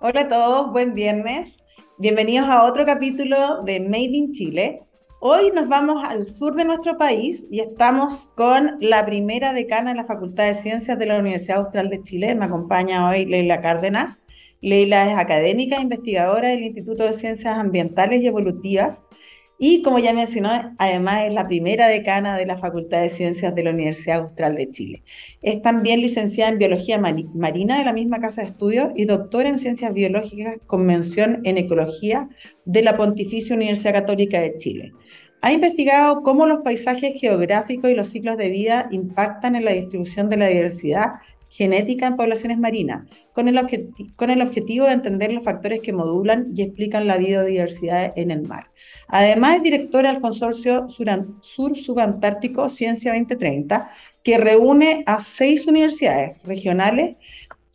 Hola a todos, buen viernes. Bienvenidos a otro capítulo de Made in Chile. Hoy nos vamos al sur de nuestro país y estamos con la primera decana de la Facultad de Ciencias de la Universidad Austral de Chile. Me acompaña hoy Leila Cárdenas. Leila es académica e investigadora del Instituto de Ciencias Ambientales y Evolutivas y como ya mencionó, además es la primera decana de la Facultad de Ciencias de la Universidad Austral de Chile. Es también licenciada en Biología Marina de la misma Casa de Estudios y doctora en Ciencias Biológicas con mención en Ecología de la Pontificia Universidad Católica de Chile. Ha investigado cómo los paisajes geográficos y los ciclos de vida impactan en la distribución de la diversidad genética en poblaciones marinas, con el, con el objetivo de entender los factores que modulan y explican la biodiversidad en el mar. Además, es directora del Consorcio Sur Subantártico Ciencia 2030, que reúne a seis universidades regionales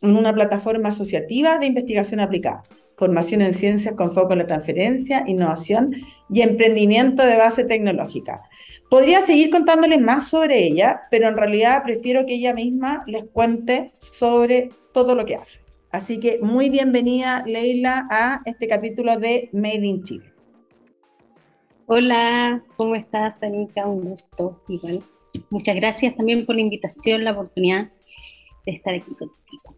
en una plataforma asociativa de investigación aplicada formación en ciencias con foco en la transferencia, innovación y emprendimiento de base tecnológica. Podría seguir contándoles más sobre ella, pero en realidad prefiero que ella misma les cuente sobre todo lo que hace. Así que muy bienvenida, Leila, a este capítulo de Made in Chile. Hola, ¿cómo estás, Tanika? Un gusto, igual. Muchas gracias también por la invitación, la oportunidad de estar aquí contigo.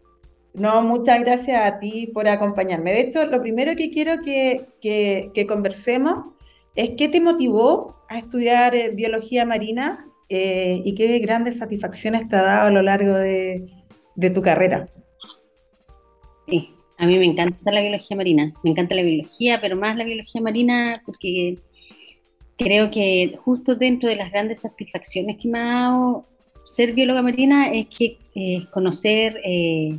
No, muchas gracias a ti por acompañarme. De hecho, lo primero que quiero que, que conversemos es qué te motivó a estudiar eh, biología marina eh, y qué grandes satisfacciones te ha dado a lo largo de, tu carrera. Sí, a mí me encanta la biología marina, me encanta la biología, pero más la biología marina porque creo que justo dentro de las grandes satisfacciones que me ha dado ser bióloga marina es que conocer eh,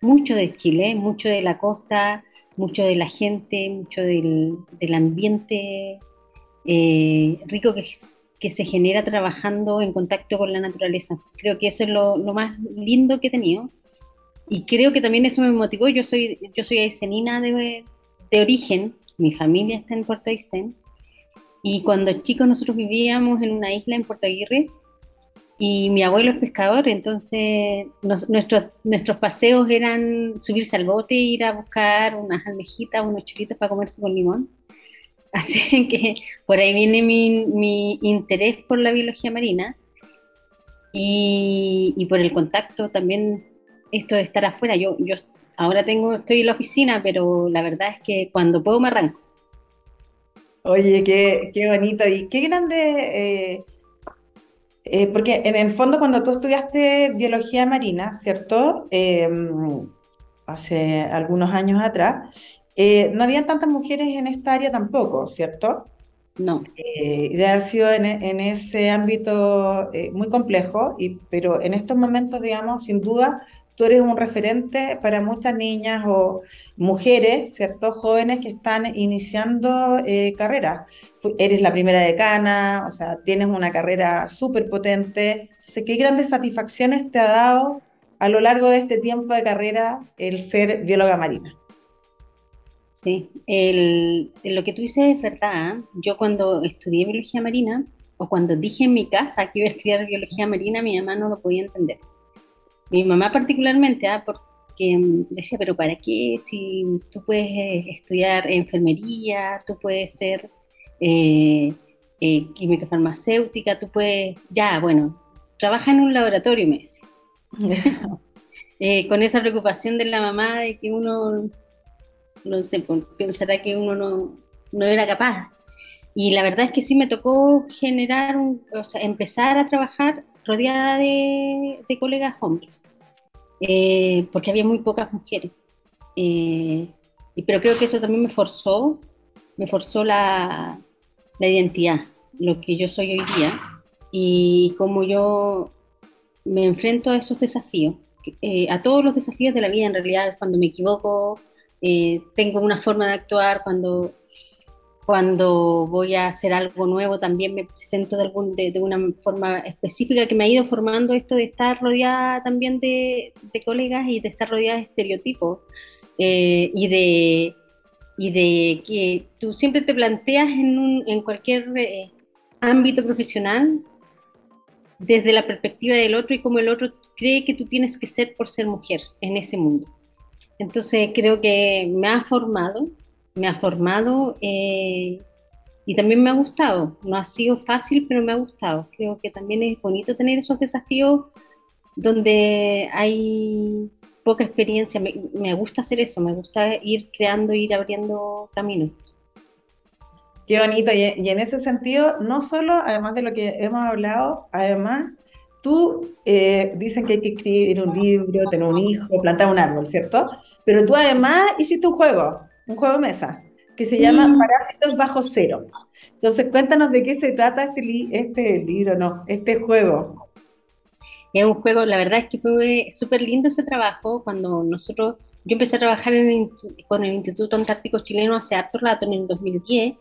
mucho de Chile, mucho de la costa, mucho de la gente, mucho del, del ambiente eh, rico que, se genera trabajando en contacto con la naturaleza. Creo que eso es lo, más lindo que he tenido. Y creo que también eso me motivó. Yo soy, yo soy aicenina de, de origen, mi familia está en Puerto Aysén. Y cuando chicos nosotros vivíamos en una isla en Puerto Aguirre y mi abuelo es pescador, entonces nuestros, nuestros paseos eran subirse al bote, ir a buscar unas almejitas, unos chilitos para comerse con limón. Así que por ahí viene mi, interés por la biología marina y, por el contacto también, esto de estar afuera. Yo, yo ahora tengo, estoy en la oficina, pero la verdad es que cuando puedo me arranco. Oye, qué, qué bonito y qué grande. Eh, eh, porque en el fondo cuando tú estudiaste biología marina, ¿cierto? Em, hace algunos años atrás, eh, no había tantas mujeres en esta área tampoco, ¿cierto? No. Eh, de haber sido en, ese ámbito eh, muy complejo, y, pero en estos momentos, digamos, sin duda, tú eres un referente para muchas niñas o mujeres, ¿cierto? Jóvenes que están iniciando carreras. Eres la primera decana, o sea, tienes una carrera súper potente. Entonces, ¿qué grandes satisfacciones te ha dado a lo largo de este tiempo de carrera el ser bióloga marina? Sí, lo que tú dices es verdad. Yo cuando estudié biología marina, o cuando dije en mi casa que iba a estudiar biología marina, mi mamá no lo podía entender. Mi mamá particularmente, ¿ah? porque decía, pero ¿para qué? Si tú puedes eh, estudiar enfermería, tú puedes ser eh, eh, química farmacéutica, tú puedes, ya, bueno, trabaja en un laboratorio, me decía. con esa preocupación de la mamá de que uno no sé, pensará que uno no, no era capaz. Y la verdad es que sí me tocó generar, o sea, empezar a trabajar rodeada de, colegas hombres, eh, porque había muy pocas mujeres. Eh, pero creo que eso también me forzó, me forzó la, la identidad, lo que yo soy hoy día y cómo yo me enfrento a esos desafíos, eh, a todos los desafíos de la vida en realidad, cuando me equivoco, eh, tengo una forma de actuar cuando, cuando voy a hacer algo nuevo, también me presento de, algún, de, una forma específica que me ha ido formando esto de estar rodeada también de, de colegas y de estar rodeada de estereotipos eh, y, de, y de que tú siempre te planteas en, un, en cualquier eh, ámbito profesional desde la perspectiva del otro y como el otro cree que tú tienes que ser por ser mujer en ese mundo. Entonces creo que me ha formado, me ha formado eh, y también me ha gustado. No ha sido fácil, pero me ha gustado. Creo que también es bonito tener esos desafíos donde hay poca experiencia. Me, gusta hacer eso, me gusta ir creando, ir abriendo caminos. Qué bonito. Y, en ese sentido, no solo, además de lo que hemos hablado, además, tú eh, dicen que hay que escribir un libro, tener un hijo, plantar un árbol, ¿cierto? Pero tú además hiciste un juego, un juego de mesa, que se llama Parásitos Bajo Cero. Entonces, cuéntanos de qué se trata este, este libro, no, este juego. Es un juego, la verdad es que fue súper lindo ese trabajo cuando nosotros, yo empecé a trabajar con el Instituto Antártico Chileno hace harto rato, en el 2010,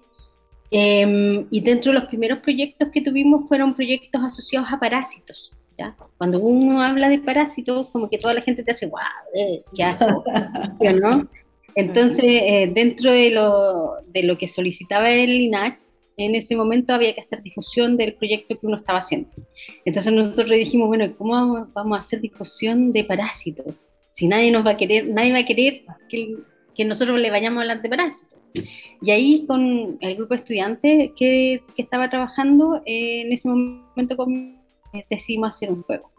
em, y dentro de los primeros proyectos que tuvimos fueron proyectos asociados a parásitos. ¿Ya? Cuando uno habla de parásitos, como que toda la gente te hace, ¡guau! Eh, ¡Qué asco! ¿no? Entonces, eh, dentro de lo, de lo que solicitaba el INAC, en ese momento había que hacer difusión del proyecto que uno estaba haciendo. Entonces nosotros dijimos, bueno, ¿cómo vamos a hacer difusión de parásitos? Si nadie nos va a querer, nadie va a querer que, que nosotros le vayamos a hablar de parásitos. Y ahí con el grupo de estudiantes que, que estaba trabajando, eh, en ese momento con, eh, decidimos hacer un juego.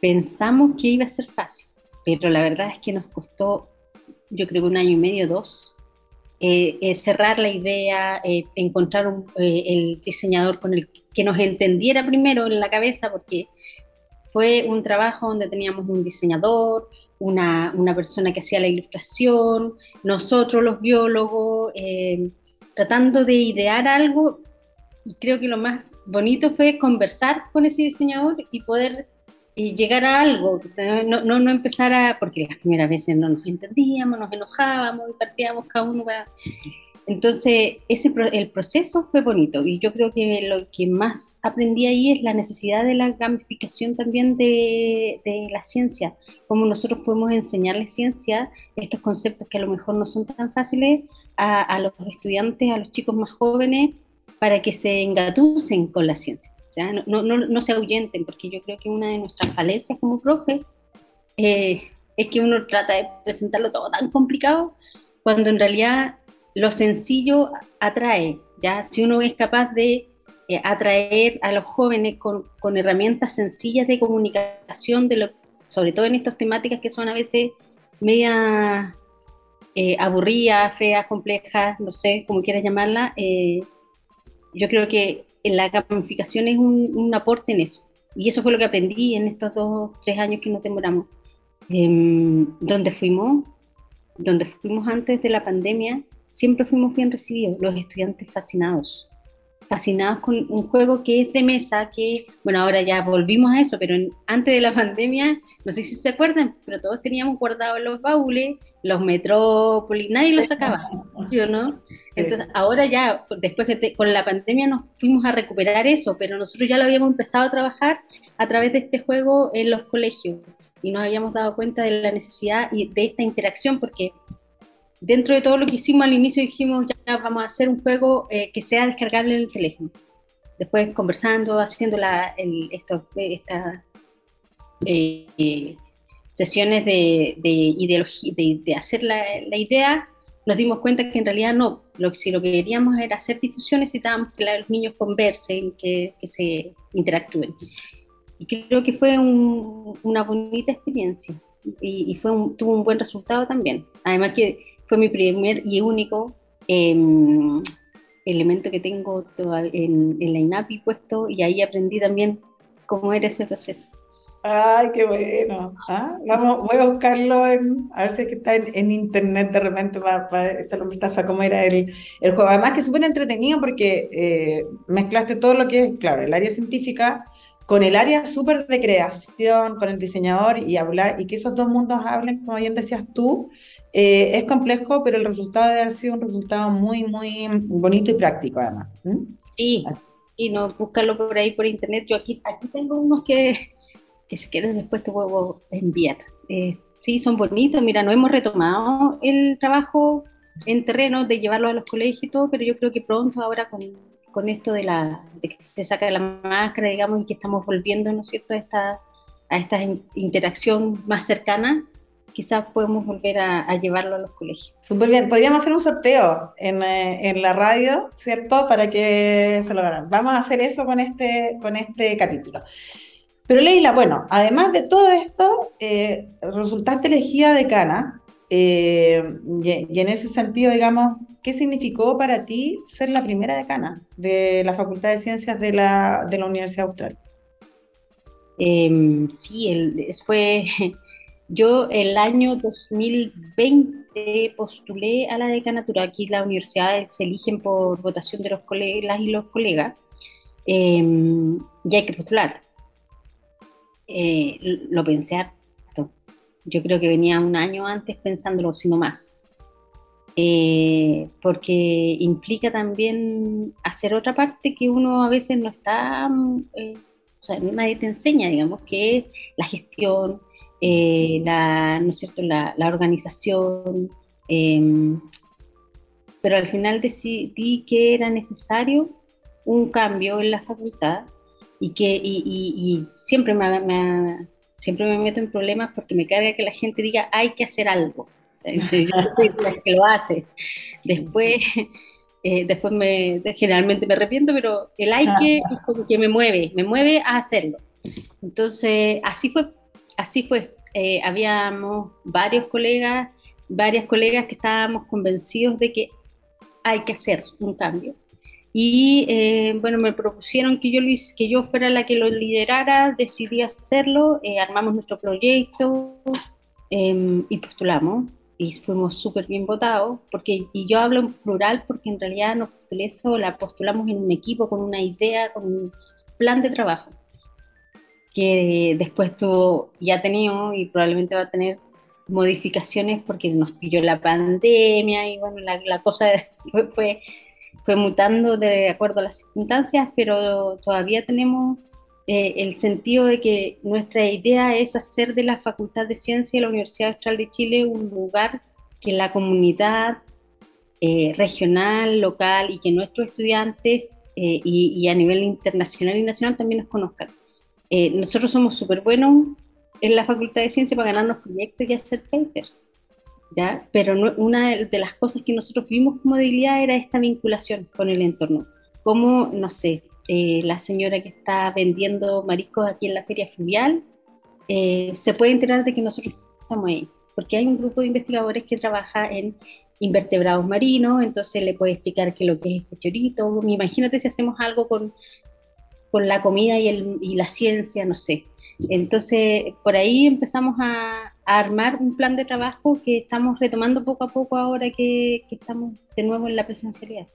Pensamos que iba a ser fácil, pero la verdad es que nos costó, yo creo que un año y medio, dos, eh, eh, cerrar la idea, eh, encontrar el diseñador con el que nos entendiera primero en la cabeza, porque fue un trabajo donde teníamos un diseñador, una, una persona que hacía la ilustración, nosotros los biólogos, tratando de idear algo, y creo que lo más bonito fue conversar con ese diseñador y poder y llegar a algo, no, no, no, empezar a, porque las primeras veces no nos entendíamos, nos enojábamos y partíamos cada uno. Entonces, ese, el proceso fue bonito y yo creo que lo que más aprendí ahí es la necesidad de la gamificación también de, la ciencia, cómo nosotros podemos enseñarle ciencia, estos conceptos que a lo mejor no son tan fáciles a los estudiantes, a los chicos más jóvenes, para que se engatusen con la ciencia. No, no, no, se ahuyenten, porque yo creo que una de nuestras falencias como profe eh, es que uno trata de presentarlo todo tan complicado, cuando en realidad lo sencillo atrae, ¿ya? Si uno es capaz de eh, atraer a los jóvenes con, con, herramientas sencillas de comunicación, de lo, sobre todo en estas temáticas que son a veces media eh, aburridas, feas, complejas, no sé, como quieras llamarla, yo creo que la gamificación es un, aporte en eso. Y eso fue lo que aprendí en estos dos, tres años que nos demoramos. Eh, donde fuimos, donde fuimos antes de la pandemia, siempre fuimos bien recibidos, los estudiantes fascinados fascinados con un juego que es de mesa, que, bueno, ahora ya volvimos a eso, pero antes de la pandemia, no sé si se acuerdan, pero todos teníamos guardados los baúles, los Metrópolis, nadie los sacaba, ¿sí o no? Entonces, ahora ya, después de con la pandemia nos fuimos a recuperar eso, pero nosotros ya lo habíamos empezado a trabajar a través de este juego en los colegios y nos habíamos dado cuenta de la necesidad y de esta interacción, porque dentro de todo lo que hicimos al inicio dijimos, ya vamos a hacer un juego eh, que sea descargable en el teléfono. Después conversando, haciendo la, el, esto, estas eh, sesiones de, de ideología, de, hacer la, la, idea, nos dimos cuenta que en realidad no. Lo, si lo que queríamos era hacer difusión, necesitábamos que los niños conversen, que, que se interactúen. Y creo que fue una bonita experiencia y, y fue tuvo un buen resultado también. Además que fue mi primer y único em, elemento que tengo en, la INAPI puesto y ahí aprendí también cómo era ese proceso. Ay, qué bueno. Ah, vamos, voy a buscarlo, en, a ver si es que está en, internet de repente para, para echarle un vistazo a cómo era el, el juego. Además que es súper entretenido porque eh, mezclaste todo lo que es, claro, el área científica con el área súper de creación, con el diseñador y hablar, y que esos dos mundos hablen, como bien decías tú, eh, es complejo, pero el resultado debe haber sido un resultado muy, muy bonito y práctico además. Sí, y no buscarlo por ahí por internet. Yo aquí, aquí tengo unos que, que si quieres después te puedo enviar. Eh, sí, son bonitos. Mira, no hemos retomado el trabajo en terreno de llevarlo a los colegios y todo, pero yo creo que pronto ahora con, con esto de, la, de que se saca la máscara, digamos, y que estamos volviendo, ¿no es cierto?, a esta, a esta interacción más cercana, quizás podemos volver a, llevarlo a los colegios. Súper bien, podríamos hacer un sorteo en, eh, en, la radio, ¿cierto? Para que se lo ganen. Vamos a hacer eso con este, con este capítulo. Pero Leila, bueno, además de todo esto, eh, resultaste elegida decana. Eh, y, en ese sentido, digamos, ¿qué significó para ti ser la primera decana de la Facultad de Ciencias de la, de la Universidad Austral? Em, sí, el, fue, yo el año 2020 postulé a la decanatura. Aquí las universidades se eligen por votación de los colegas y los colegas. Em, y hay que postular. Eh, lo pensé harto. Yo creo que venía un año antes pensándolo, sino más. Eh, porque implica también hacer otra parte que uno a veces no está, eh, o sea, nadie te enseña, digamos, que es la gestión, la, ¿no es cierto? la, la organización. Em, pero al final decidí que era necesario un cambio en la facultad y que y, y, siempre me, siempre me meto en problemas porque me carga que la gente diga hay que hacer algo. yo soy la que lo hace. Después, eh, después me, generalmente me arrepiento, pero el hay que es como que me mueve, me mueve a hacerlo. Entonces, así fue, así fue. Eh, habíamos varios colegas, varias colegas que estábamos convencidos de que hay que hacer un cambio y eh, bueno, me propusieron que yo, que yo fuera la que lo liderara, decidí hacerlo, eh, armamos nuestro proyecto em, y postulamos y fuimos súper bien votados, porque, y yo hablo en plural porque en realidad nos postulé eso, la postulamos en un equipo con una idea, con un plan de trabajo, que después tuvo, ya ha tenido y probablemente va a tener modificaciones porque nos pilló la pandemia y bueno, la, cosa fue fue mutando de acuerdo a las circunstancias, pero todavía tenemos eh, el sentido de que nuestra idea es hacer de la Facultad de Ciencia de la Universidad Austral de Chile un lugar que la comunidad eh, regional, local y que nuestros estudiantes eh, y, y, a nivel internacional y nacional también nos conozcan. Nosotros somos súper buenos en la Facultad de Ciencia para ganarnos proyectos y hacer papers. Pero una de las cosas que nosotros vimos como debilidad era esta vinculación con el entorno. Como, no sé, eh, la señora que está vendiendo mariscos aquí en la feria fluvial eh, se puede enterar de que nosotros estamos ahí, porque hay un grupo de investigadores que trabaja en invertebrados marinos, entonces le puede explicar qué es lo que es ese chorito. Imagínate si hacemos algo con, con la comida y, el, y la ciencia, no sé. Entonces, por ahí empezamos a, armar un plan de trabajo que estamos retomando poco a poco ahora que, estamos de nuevo en la presencialidad.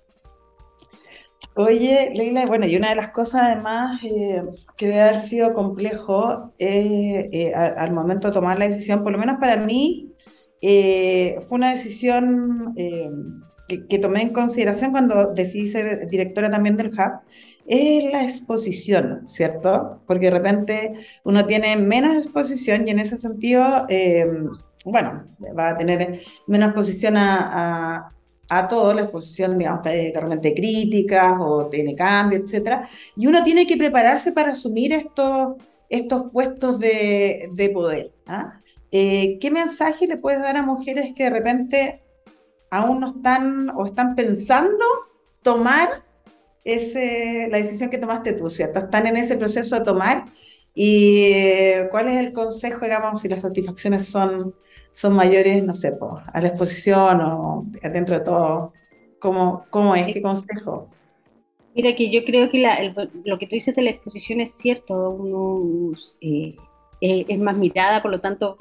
Oye, Leila, bueno, y una de las cosas además eh, que debe haber sido complejo eh, al, momento de tomar la decisión, por lo menos para mí, eh, fue una decisión que, que, tomé en consideración cuando decidí ser directora también del Hub, es la exposición, ¿cierto? Porque de repente uno tiene menos exposición y en ese sentido, eh, bueno, va a tener menos exposición a, a, todo, la exposición, digamos, de, repente críticas o tiene cambios, etcétera, y uno tiene que prepararse para asumir estos, estos puestos de, de poder. ¿ah? Eh, ¿Qué mensaje le puedes dar a mujeres que de repente aún no están o están pensando tomar ese, la decisión que tomaste tú, ¿cierto? Están en ese proceso de tomar y eh, cuál es el consejo, digamos, si las satisfacciones son, son mayores, no sé, a la exposición o dentro de todo, ¿cómo, cómo es? ¿Qué consejo? Mira que yo creo que lo que tú dices de la exposición es cierto, uno eh, eh, es más mirada, por lo tanto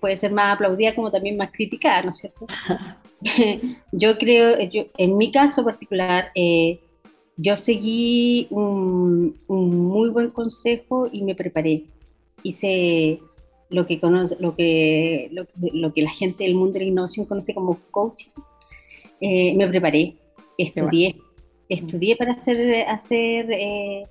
puede ser más aplaudida como también más criticada, ¿no es cierto? yo creo, yo, en mi caso particular, yo seguí un, muy buen consejo y me preparé. Hice lo que, lo, que, lo, que la gente del mundo de la innovación conoce como coaching. Eh, me preparé, estudié, estudié para hacer, hacer eh,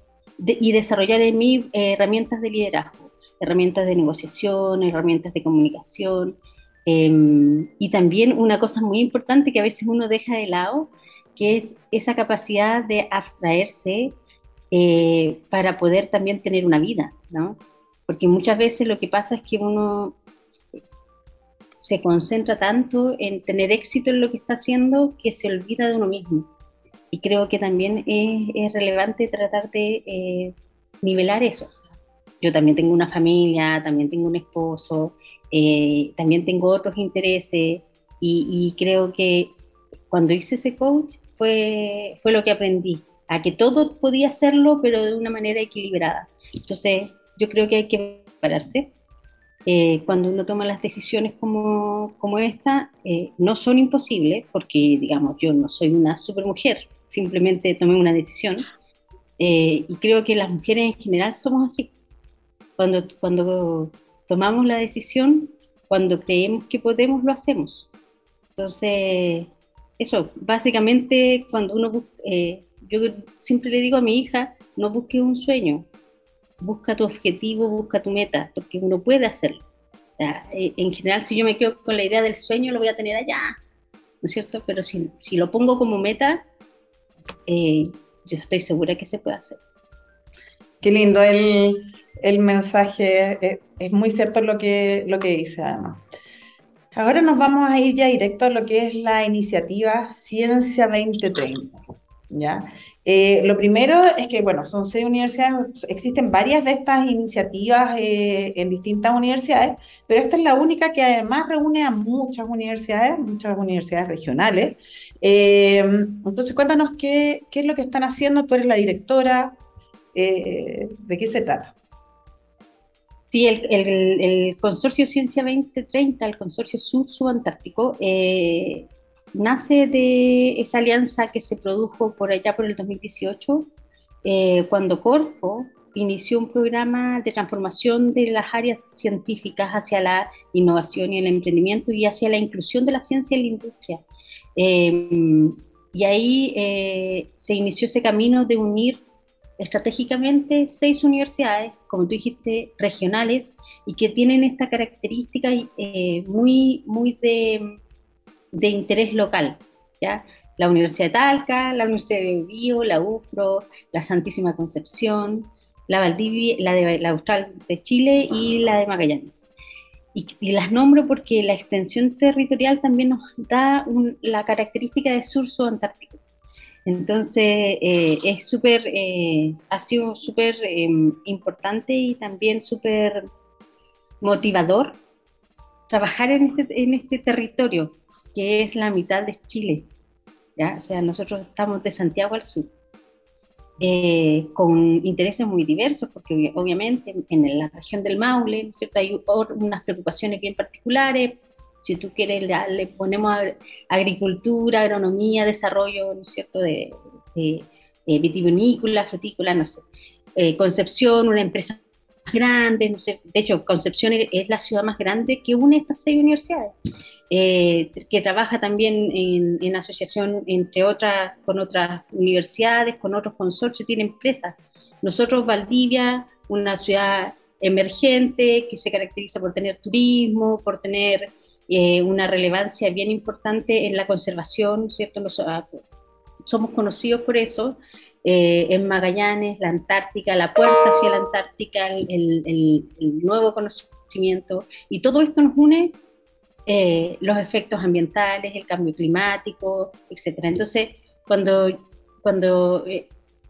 y desarrollar en mí eh, herramientas de liderazgo, herramientas de negociación, herramientas de comunicación. Em, y también una cosa muy importante que a veces uno deja de lado que es esa capacidad de abstraerse eh, para poder también tener una vida, ¿no? Porque muchas veces lo que pasa es que uno, se concentra tanto en tener éxito en lo que está haciendo que se olvida de uno mismo. Y creo que también es, relevante tratar de eh, nivelar eso. Yo también tengo una familia, también tengo un esposo, eh, también tengo otros intereses y, creo que cuando hice ese coach fue, fue lo que aprendí, a que todo podía hacerlo, pero de una manera equilibrada. Entonces, yo creo que hay que pararse. Eh, cuando uno toma las decisiones como, como esta, eh, no son imposibles, porque, digamos, yo no soy una supermujer, simplemente tomé una decisión. y creo que las mujeres en general somos así. Cuando, cuando tomamos la decisión, cuando creemos que podemos, lo hacemos. Entonces, eso, básicamente cuando uno, eh, yo siempre le digo a mi hija, no busques un sueño, busca tu objetivo, busca tu meta, porque uno puede hacerlo. Eh, en general, si yo me quedo con la idea del sueño, lo voy a tener allá, ¿no es cierto? Pero si, si lo pongo como meta, eh, yo estoy segura que se puede hacer. Qué lindo el, el mensaje, eh, es, muy cierto lo que, lo que dice Ana. Ahora nos vamos a ir ya directo a lo que es la iniciativa Ciencia 2030. ¿ya? Eh, lo primero es que, bueno, son seis universidades, existen varias de estas iniciativas eh, en distintas universidades, pero esta es la única que además reúne a muchas universidades, muchas universidades regionales. entonces, cuéntanos qué, es lo que están haciendo, tú eres la directora, ¿de qué se trata? Sí, el, consorcio Ciencia 2030, el consorcio sur-subantártico, eh, nace de esa alianza que se produjo por allá por el 2018, eh, cuando Corfo inició un programa de transformación de las áreas científicas hacia la innovación y el emprendimiento y hacia la inclusión de la ciencia en la industria. Eh, y ahí se inició ese camino de unir estratégicamente seis universidades, como tú dijiste, regionales, y que tienen esta característica eh, muy, muy de, de, interés local. ¿ya? La Universidad de Talca, la Universidad de Bio, la UPRO, la Santísima Concepción, la Valdivia, la de la Austral de Chile y la de Magallanes. Y, las nombro porque la extensión territorial también nos da la característica de sur subantártico. Entonces, eh, es súper, eh, ha sido súper em, importante y también súper motivador trabajar en este, en este territorio, que es la mitad de Chile. ¿ya? O sea, nosotros estamos de Santiago al sur, eh, con intereses muy diversos, porque obviamente en la región del Maule ¿cierto? hay unas preocupaciones bien particulares si tú quieres, le, ponemos agricultura, agronomía, desarrollo, ¿no es cierto?, de, vitivinícola, frutícola, no sé. Eh, Concepción, una empresa más grande, no sé, de hecho, Concepción es la ciudad más grande que une estas seis universidades, eh, que trabaja también en, en, asociación entre otras, con otras universidades, con otros consorcios, tiene empresas. Nosotros, Valdivia, una ciudad emergente que se caracteriza por tener turismo, por tener eh, una relevancia bien importante en la conservación, ¿cierto? Ah, somos conocidos por eso, eh, en Magallanes, la Antártica, la puerta hacia la Antártica, el, nuevo conocimiento, y todo esto nos une eh, los efectos ambientales, el cambio climático, etc. Entonces, cuando, cuando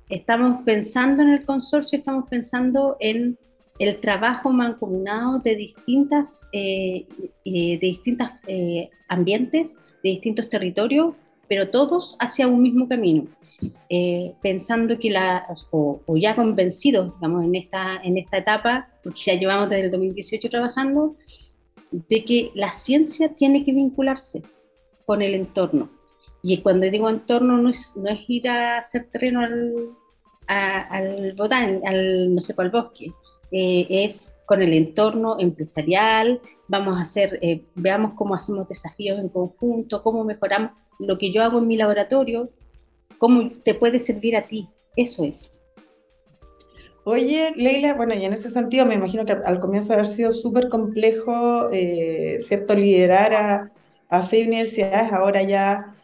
estamos pensando en el consorcio, estamos pensando en el trabajo mancomunado de distintas, eh, eh, de distintos eh, ambientes, de distintos territorios, pero todos hacia un mismo camino, pensando que la, o, ya convencidos, digamos, en esta, en esta etapa, porque ya llevamos desde el 2018 trabajando, de que la ciencia tiene que vincularse con el entorno. Y cuando digo entorno no es, no es ir a hacer terreno al, al botán, al, no sé, al bosque, eh, es con el entorno empresarial, vamos a hacer, eh, veamos cómo hacemos desafíos en conjunto, cómo mejoramos lo que yo hago en mi laboratorio, cómo te puede servir a ti, eso es. Oye, Leila, bueno, y en ese sentido me imagino que al comienzo haber sido súper complejo, eh, ¿cierto? Liderar a, a, seis universidades, ahora ya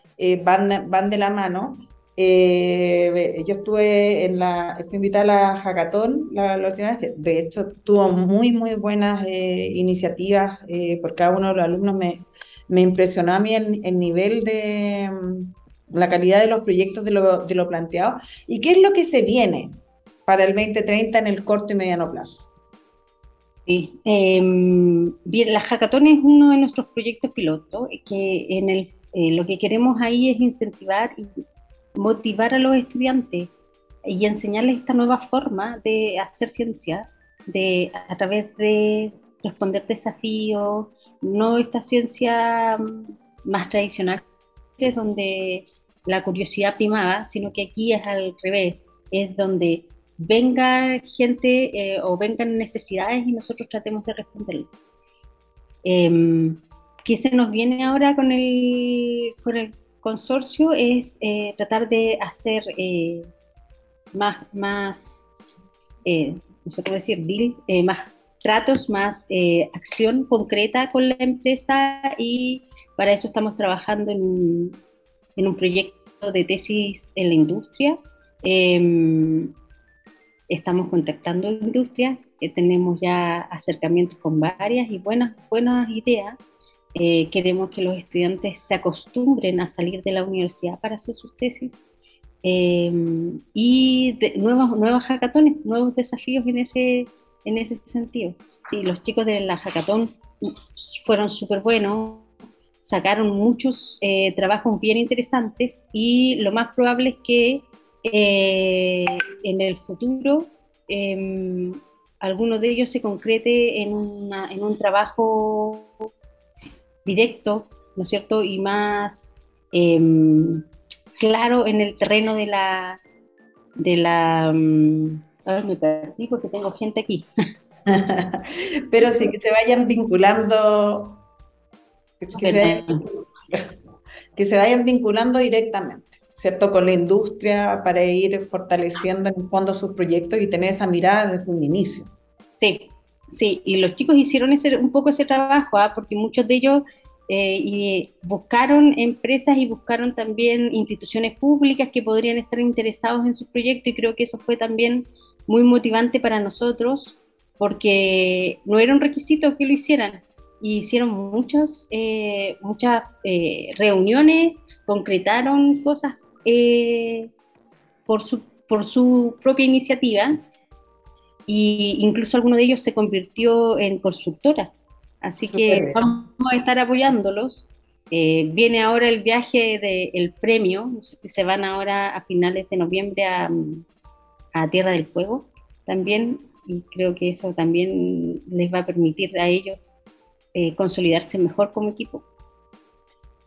van, van de la mano. Eh, yo estuve en la, fui invitada a la Hackathon la, última vez, de hecho tuvo muy, muy buenas eh, iniciativas eh, por cada uno de los alumnos. Me, me impresionó a mí el, el nivel de mm, la calidad de los proyectos de lo, de lo planteado. ¿Y qué es lo que se viene para el 2030 en el corto y mediano plazo? Sí, em, bien, la Hackathon es uno de nuestros proyectos piloto, que en el, lo que queremos ahí es incentivar y motivar a los estudiantes y enseñarles esta nueva forma de hacer ciencia, de, a través de responder desafíos, no esta ciencia mm, más tradicional, es donde la curiosidad primaba, sino que aquí es al revés, es donde venga gente eh, o vengan necesidades y nosotros tratemos de responderlo. Eh, ¿Qué se nos viene ahora con el, con el consorcio es eh, tratar de hacer eh, más, más eh, no sé cómo decir, más tratos, más acción concreta con la empresa y para eso estamos trabajando en, en un proyecto de tesis en la industria. Em, estamos contactando industrias, tenemos ya acercamientos con varias y buenas, buenas ideas eh, queremos que los estudiantes se acostumbren a salir de la universidad para hacer sus tesis em, y de, nuevos, hackatones, nuevos desafíos en ese, en ese sentido. Sí, los chicos de la hackathon fueron súper buenos, sacaron muchos eh, trabajos bien interesantes y lo más probable es que eh, en el futuro em, alguno de ellos se concrete en, en un trabajo directo, ¿no es cierto? Y más em, claro en el terreno de la... De la mm, me perdí porque tengo gente aquí. Pero sí, que se vayan vinculando, que se, que se vayan vinculando directamente, ¿cierto? Con la industria para ir fortaleciendo en el fondo sus proyectos y tener esa mirada desde un inicio. Sí, Sí, y los chicos hicieron ese, un poco ese trabajo, ¿ah? porque muchos de ellos eh, buscaron empresas y buscaron también instituciones públicas que podrían estar interesados en su proyecto y creo que eso fue también muy motivante para nosotros porque no era un requisito que lo hicieran. Hicieron muchos, eh, muchas eh, reuniones, concretaron cosas por, su, por su propia iniciativa e incluso alguno de ellos se convirtió en constructora. Así que vamos a estar apoyándolos. Eh, viene ahora el viaje del premio, se van ahora a finales de noviembre a, Tierra del Fuego también, y creo que eso también les va a permitir a ellos eh, consolidarse mejor como equipo.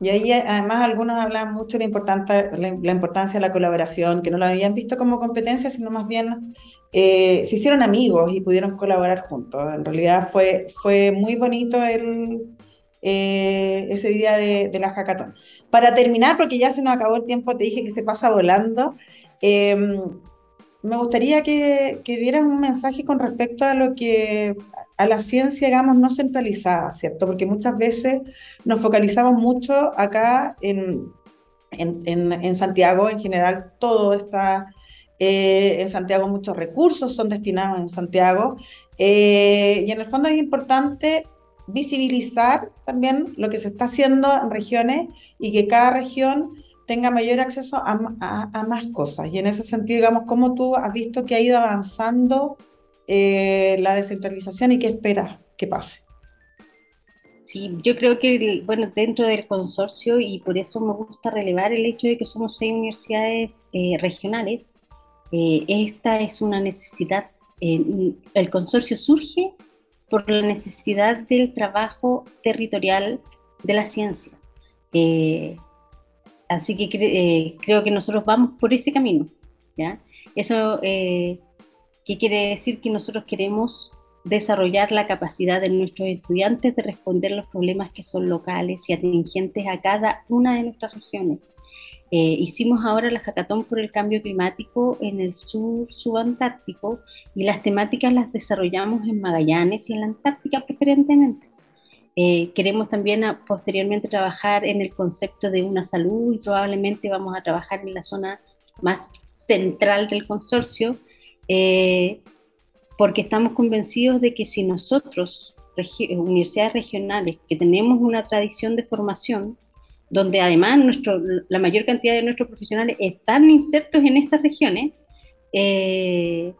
Y ahí además algunos hablan mucho de la, la, importancia de la colaboración, que no lo habían visto como competencia, sino más bien eh, se hicieron amigos y pudieron colaborar juntos. En realidad fue, fue muy bonito el, eh, ese día de, de, la hackathon. Para terminar, porque ya se nos acabó el tiempo, te dije que se pasa volando, em, me gustaría que, que dieran un mensaje con respecto a lo que a la ciencia, digamos, no centralizada, ¿cierto? Porque muchas veces nos focalizamos mucho acá en, en, en, Santiago, en general todo está eh, en Santiago, muchos recursos son destinados en Santiago, eh, y en el fondo es importante visibilizar también lo que se está haciendo en regiones y que cada región tenga mayor acceso a, a, a más cosas. Y en ese sentido, digamos, ¿cómo tú has visto que ha ido avanzando eh, la descentralización y qué esperas que pase. Sí, yo creo que, bueno, dentro del consorcio, y por eso me gusta relevar el hecho de que somos seis universidades eh, regionales, eh, esta es una necesidad, el consorcio surge por la necesidad del trabajo territorial de la ciencia. así que creo que nosotros vamos por ese camino. ¿ya? Eso ¿Qué quiere decir? Que nosotros queremos desarrollar la capacidad de nuestros estudiantes de responder los problemas que son locales y atingentes a cada una de nuestras regiones. Eh, hicimos ahora la hackathon por el cambio climático en el sur subantártico y las temáticas las desarrollamos en Magallanes y en la Antártica preferentemente. Eh, queremos también posteriormente trabajar en el concepto de una salud y probablemente vamos a trabajar en la zona más central del consorcio, eh, porque estamos convencidos de que si nosotros, universidades regionales, que tenemos una tradición de formación, donde además nuestro, la mayor cantidad de nuestros profesionales están insertos en estas regiones, eh,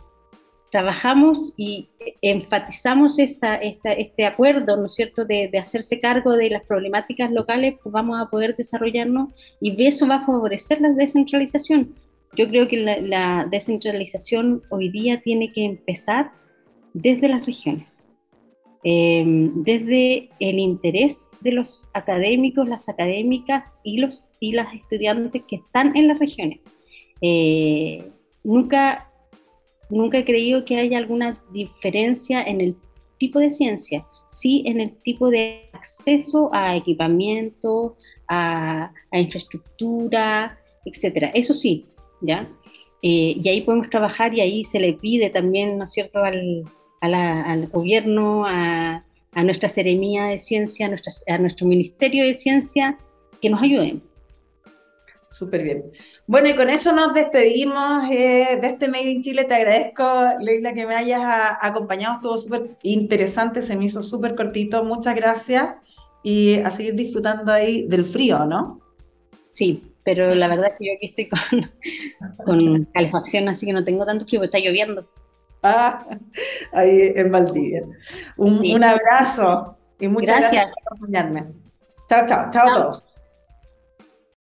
trabajamos y enfatizamos esta, este acuerdo, ¿no es cierto?, de, hacerse cargo de las problemáticas locales, pues vamos a poder desarrollarnos y eso va a favorecer la descentralización. Yo creo que la, descentralización hoy día tiene que empezar desde las regiones, em, desde el interés de los académicos, las académicas y, los, y las estudiantes que están en las regiones. Eh, nunca nunca he creído que haya alguna diferencia en el tipo de ciencia, sí en el tipo de acceso a equipamiento, a, infraestructura, etcétera. Eso sí, ¿ya? Eh, y ahí podemos trabajar y ahí se le pide también, ¿no es cierto?, al, al gobierno, a, a, nuestra Seremía de Ciencia, a, a nuestro Ministerio de Ciencia, que nos ayuden. Súper bien. Bueno, y con eso nos despedimos eh, de este Made in Chile. Te agradezco, Leila, que me hayas acompañado. Estuvo súper interesante, se me hizo súper cortito. Muchas gracias. Y a seguir disfrutando ahí del frío, ¿no? Sí, pero la verdad es que yo aquí estoy con, con calefacción, así que no tengo tanto frío, está lloviendo. Ah, ahí en Valdivia. Un, un abrazo y muchas gracias. gracias por acompañarme. Chao, chao, chao a todos.